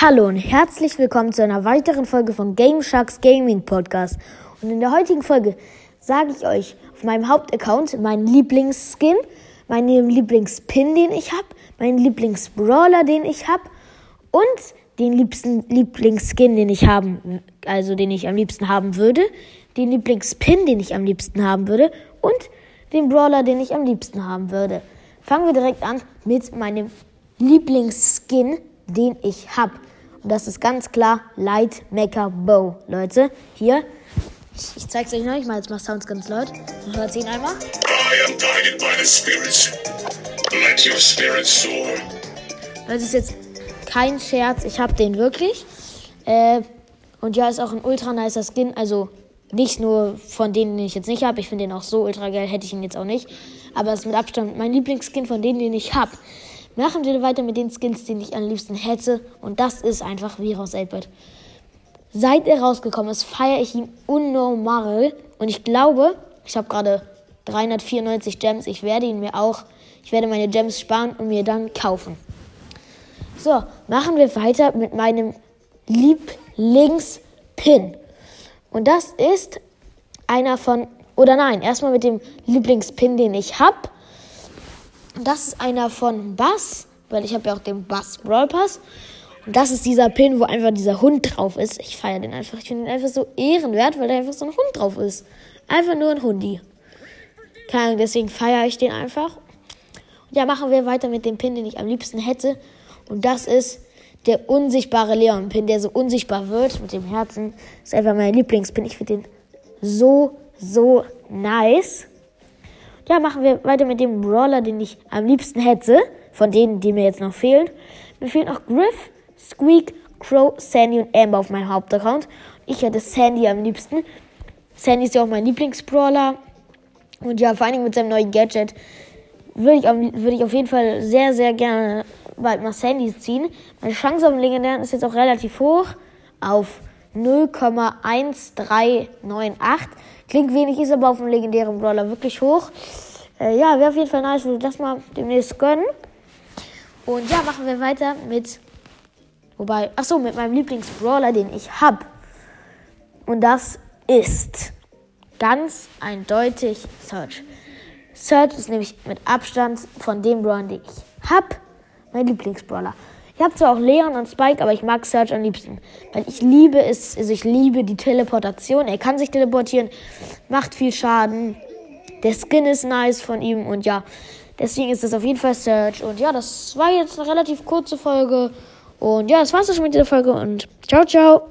Hallo und herzlich willkommen zu einer weiteren Folge von Game Sharks Gaming Podcast. Und in der heutigen Folge sage ich euch auf meinem Hauptaccount meinen Lieblingsskin, meinen Lieblingspin, den ich habe, meinen Lieblingsbrawler, den ich habe und den liebsten Lieblingsskin, den ich haben, also den ich am liebsten haben würde, den Lieblingspin, den ich am liebsten haben würde und den Brawler, den ich am liebsten haben würde. Fangen wir direkt an mit meinem Lieblingsskin, den ich habe. Und das ist ganz klar Light Mecha Bow, Leute. Hier, ich, ich zeige es euch noch, ich mache jetzt mal Sounds ganz laut. Dann hört ihn einmal. I am guided by the spirits. Let your spirits soar. Das ist jetzt kein Scherz, ich habe den wirklich. Äh, und ja, ist auch ein ultra nicer Skin. Also nicht nur von denen, den ich jetzt nicht habe. Ich finde den auch so ultra geil, hätte ich ihn jetzt auch nicht. Aber es ist mit Abstand mein Lieblingsskin von denen, den ich habe. Machen wir weiter mit den Skins, die ich am liebsten hätte. Und das ist einfach Virus 8 Seit er rausgekommen ist, feiere ich ihn unnormal. Und ich glaube, ich habe gerade 394 Gems. Ich werde ihn mir auch, ich werde meine Gems sparen und mir dann kaufen. So, machen wir weiter mit meinem Lieblingspin. Und das ist einer von, oder nein, erstmal mit dem Lieblingspin, den ich habe. Das ist einer von Bass, weil ich habe ja auch den Bass Brawl Pass. Und das ist dieser Pin, wo einfach dieser Hund drauf ist. Ich feiere den einfach. Ich finde ihn einfach so ehrenwert, weil da einfach so ein Hund drauf ist. Einfach nur ein Hundi. Keine Ahnung, deswegen feiere ich den einfach. Und ja, machen wir weiter mit dem Pin, den ich am liebsten hätte. Und das ist der unsichtbare Leon-Pin, der so unsichtbar wird mit dem Herzen. Das ist einfach mein Lieblingspin. Ich finde den so, so nice. Ja, machen wir weiter mit dem Brawler, den ich am liebsten hätte. Von denen, die mir jetzt noch fehlen. Mir fehlen noch Griff, Squeak, Crow, Sandy und Amber auf meinem Hauptaccount. Ich hätte Sandy am liebsten. Sandy ist ja auch mein Lieblingsbrawler. Und ja, vor allem mit seinem neuen Gadget würde ich, würd ich auf jeden Fall sehr, sehr gerne bald mal Sandy ziehen. Meine Chance auf den legendären ist jetzt auch relativ hoch. Auf 0,1398. Klingt wenig, ist aber auf dem legendären Brawler wirklich hoch. Äh, ja, wäre auf jeden Fall nice, würde das mal demnächst gönnen. Und ja, machen wir weiter mit. Wobei, ach so, mit meinem Lieblingsbrawler, den ich habe. Und das ist ganz eindeutig Search. Search ist nämlich mit Abstand von dem Brawler, den ich habe, mein Lieblingsbrawler. Ich habe zwar auch Leon und Spike, aber ich mag Search am liebsten. Weil ich liebe es, also ich liebe die Teleportation. Er kann sich teleportieren, macht viel Schaden. Der Skin ist nice von ihm und ja, deswegen ist es auf jeden Fall Search. Und ja, das war jetzt eine relativ kurze Folge. Und ja, das war's schon mit dieser Folge und ciao, ciao.